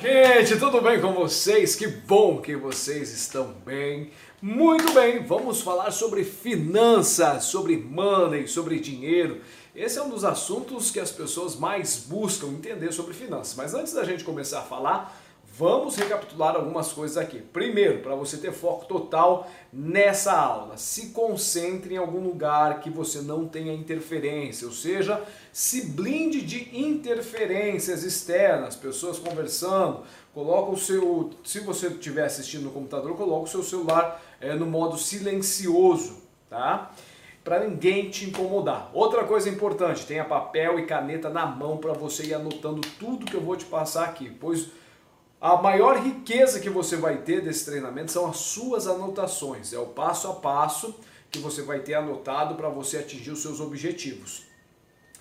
Gente, tudo bem com vocês? Que bom que vocês estão bem. Muito bem, vamos falar sobre finanças, sobre money, sobre dinheiro. Esse é um dos assuntos que as pessoas mais buscam entender sobre finanças. Mas antes da gente começar a falar, Vamos recapitular algumas coisas aqui. Primeiro, para você ter foco total nessa aula, se concentre em algum lugar que você não tenha interferência, ou seja, se blinde de interferências externas, pessoas conversando, coloca o seu, se você estiver assistindo no computador, coloca o seu celular é, no modo silencioso, tá? Para ninguém te incomodar. Outra coisa importante, tenha papel e caneta na mão para você ir anotando tudo que eu vou te passar aqui, pois a maior riqueza que você vai ter desse treinamento são as suas anotações, é o passo a passo que você vai ter anotado para você atingir os seus objetivos.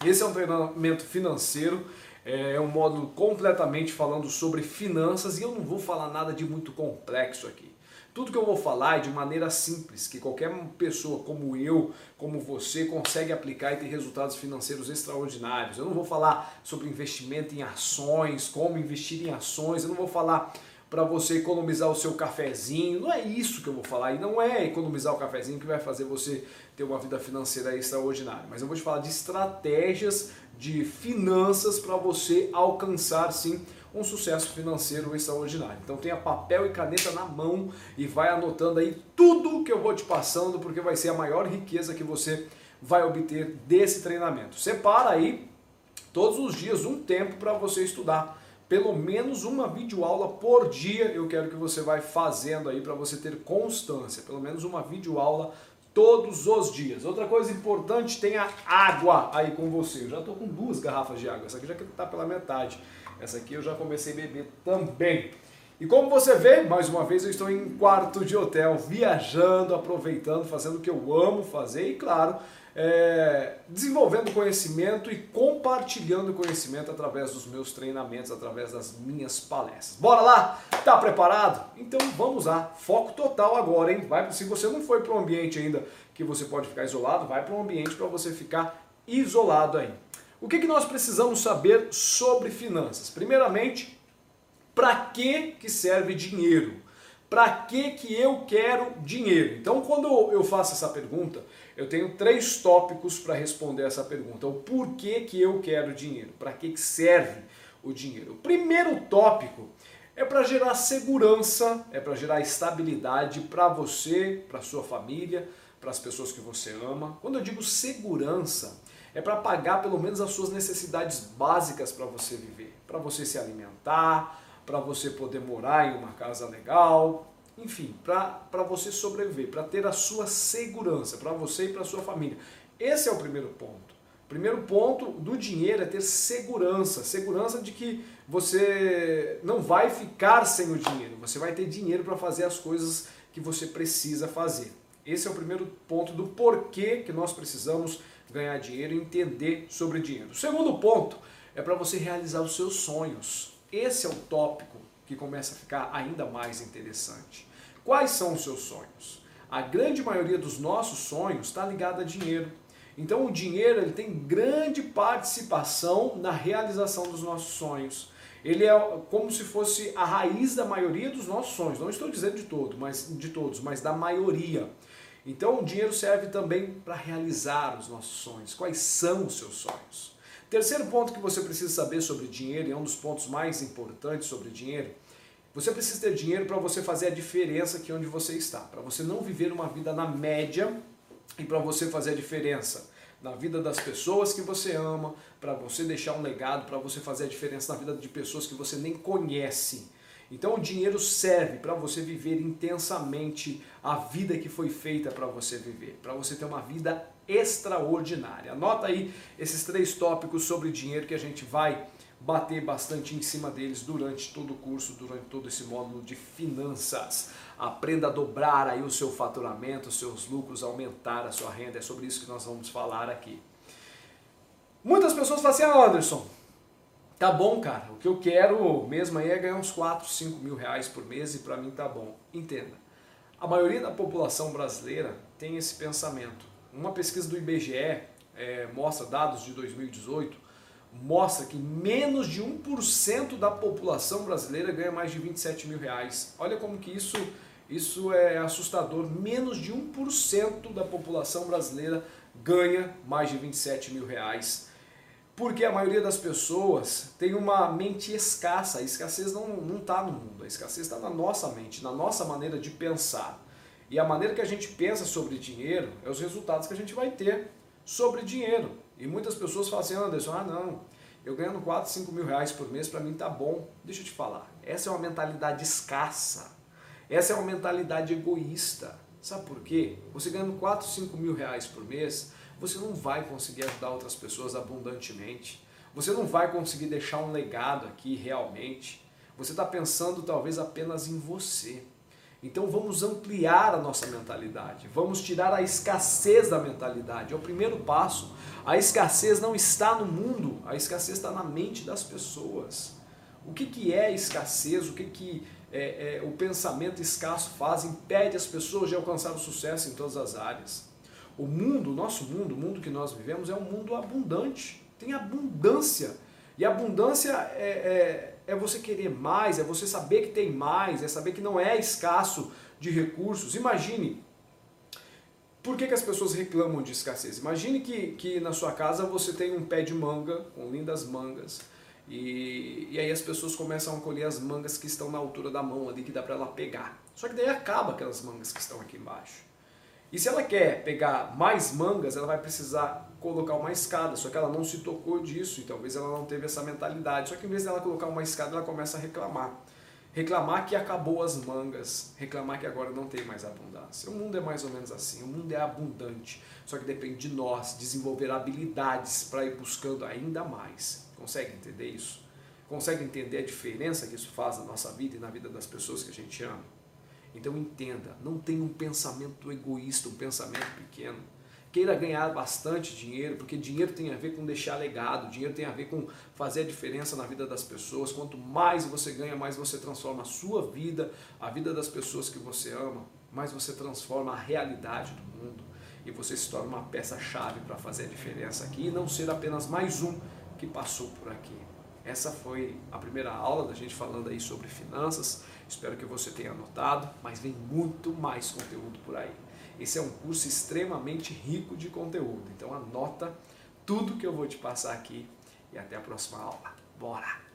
Esse é um treinamento financeiro, é um módulo completamente falando sobre finanças e eu não vou falar nada de muito complexo aqui. Tudo que eu vou falar é de maneira simples, que qualquer pessoa como eu, como você, consegue aplicar e ter resultados financeiros extraordinários. Eu não vou falar sobre investimento em ações, como investir em ações, eu não vou falar para você economizar o seu cafezinho. Não é isso que eu vou falar. E não é economizar o cafezinho que vai fazer você ter uma vida financeira extraordinária. Mas eu vou te falar de estratégias de finanças para você alcançar sim um sucesso financeiro extraordinário. Então tenha papel e caneta na mão e vai anotando aí tudo que eu vou te passando, porque vai ser a maior riqueza que você vai obter desse treinamento. Separa aí todos os dias um tempo para você estudar. Pelo menos uma videoaula por dia eu quero que você vai fazendo aí para você ter constância. Pelo menos uma videoaula todos os dias. Outra coisa importante, tenha água aí com você. Eu já estou com duas garrafas de água, essa aqui já está pela metade. Essa aqui eu já comecei a beber também. E como você vê, mais uma vez eu estou em quarto de hotel, viajando, aproveitando, fazendo o que eu amo fazer e, claro, é, desenvolvendo conhecimento e compartilhando conhecimento através dos meus treinamentos, através das minhas palestras. Bora lá? Tá preparado? Então vamos lá. Foco total agora, hein? Vai, se você não foi para um ambiente ainda que você pode ficar isolado, vai para um ambiente para você ficar isolado aí. O que, que nós precisamos saber sobre finanças? Primeiramente, para que, que serve dinheiro? Para que, que eu quero dinheiro? Então, quando eu faço essa pergunta, eu tenho três tópicos para responder essa pergunta. O porquê que eu quero dinheiro? Para que, que serve o dinheiro? O primeiro tópico é para gerar segurança, é para gerar estabilidade para você, para sua família, para as pessoas que você ama. Quando eu digo segurança, é para pagar pelo menos as suas necessidades básicas para você viver, para você se alimentar, para você poder morar em uma casa legal, enfim, para você sobreviver, para ter a sua segurança, para você e para sua família. Esse é o primeiro ponto. O primeiro ponto do dinheiro é ter segurança, segurança de que você não vai ficar sem o dinheiro, você vai ter dinheiro para fazer as coisas que você precisa fazer. Esse é o primeiro ponto do porquê que nós precisamos ganhar dinheiro e entender sobre dinheiro. O segundo ponto é para você realizar os seus sonhos. Esse é o tópico que começa a ficar ainda mais interessante. Quais são os seus sonhos? A grande maioria dos nossos sonhos está ligada a dinheiro. Então o dinheiro ele tem grande participação na realização dos nossos sonhos. Ele é como se fosse a raiz da maioria dos nossos sonhos. Não estou dizendo de todo, mas de todos, mas da maioria. Então o dinheiro serve também para realizar os nossos sonhos. Quais são os seus sonhos? Terceiro ponto que você precisa saber sobre dinheiro, e é um dos pontos mais importantes sobre dinheiro, você precisa ter dinheiro para você fazer a diferença aqui onde você está, para você não viver uma vida na média e para você fazer a diferença na vida das pessoas que você ama, para você deixar um legado, para você fazer a diferença na vida de pessoas que você nem conhece. Então o dinheiro serve para você viver intensamente a vida que foi feita para você viver, para você ter uma vida extraordinária. Anota aí esses três tópicos sobre dinheiro que a gente vai bater bastante em cima deles durante todo o curso, durante todo esse módulo de finanças. Aprenda a dobrar aí o seu faturamento, os seus lucros, aumentar a sua renda. É sobre isso que nós vamos falar aqui. Muitas pessoas falam assim, ah, Anderson, Tá bom, cara. O que eu quero mesmo aí é ganhar uns 4, 5 mil reais por mês e para mim tá bom. Entenda. A maioria da população brasileira tem esse pensamento. Uma pesquisa do IBGE é, mostra dados de 2018 mostra que menos de 1% da população brasileira ganha mais de 27 mil reais. Olha como que isso, isso é assustador. Menos de 1% da população brasileira ganha mais de 27 mil reais. Porque a maioria das pessoas tem uma mente escassa. A escassez não está no mundo, a escassez está na nossa mente, na nossa maneira de pensar. E a maneira que a gente pensa sobre dinheiro é os resultados que a gente vai ter sobre dinheiro. E muitas pessoas falam assim, Anderson, ah não, eu ganhando 4, 5 mil reais por mês, para mim tá bom. Deixa eu te falar, essa é uma mentalidade escassa. Essa é uma mentalidade egoísta. Sabe por quê? Você ganhando 4, 5 mil reais por mês, você não vai conseguir ajudar outras pessoas abundantemente. Você não vai conseguir deixar um legado aqui realmente. Você está pensando talvez apenas em você. Então vamos ampliar a nossa mentalidade, vamos tirar a escassez da mentalidade. É o primeiro passo. A escassez não está no mundo, a escassez está na mente das pessoas. O que, que é escassez? O que, que é, é, o pensamento escasso faz? Impede as pessoas de alcançar o sucesso em todas as áreas. O mundo, o nosso mundo, o mundo que nós vivemos é um mundo abundante, tem abundância. E abundância é, é, é você querer mais, é você saber que tem mais, é saber que não é escasso de recursos. Imagine, por que, que as pessoas reclamam de escassez? Imagine que, que na sua casa você tem um pé de manga, com lindas mangas, e, e aí as pessoas começam a colher as mangas que estão na altura da mão ali, que dá para ela pegar. Só que daí acaba aquelas mangas que estão aqui embaixo. E se ela quer pegar mais mangas, ela vai precisar colocar uma escada, só que ela não se tocou disso e talvez ela não teve essa mentalidade. Só que em vez dela colocar uma escada, ela começa a reclamar. Reclamar que acabou as mangas, reclamar que agora não tem mais abundância. O mundo é mais ou menos assim, o mundo é abundante, só que depende de nós desenvolver habilidades para ir buscando ainda mais. Consegue entender isso? Consegue entender a diferença que isso faz na nossa vida e na vida das pessoas que a gente ama? Então entenda, não tenha um pensamento egoísta, um pensamento pequeno. Queira ganhar bastante dinheiro, porque dinheiro tem a ver com deixar legado, dinheiro tem a ver com fazer a diferença na vida das pessoas. Quanto mais você ganha, mais você transforma a sua vida, a vida das pessoas que você ama, mais você transforma a realidade do mundo e você se torna uma peça-chave para fazer a diferença aqui e não ser apenas mais um que passou por aqui. Essa foi a primeira aula da gente falando aí sobre finanças. Espero que você tenha anotado, mas vem muito mais conteúdo por aí. Esse é um curso extremamente rico de conteúdo, então anota tudo que eu vou te passar aqui e até a próxima aula. Bora!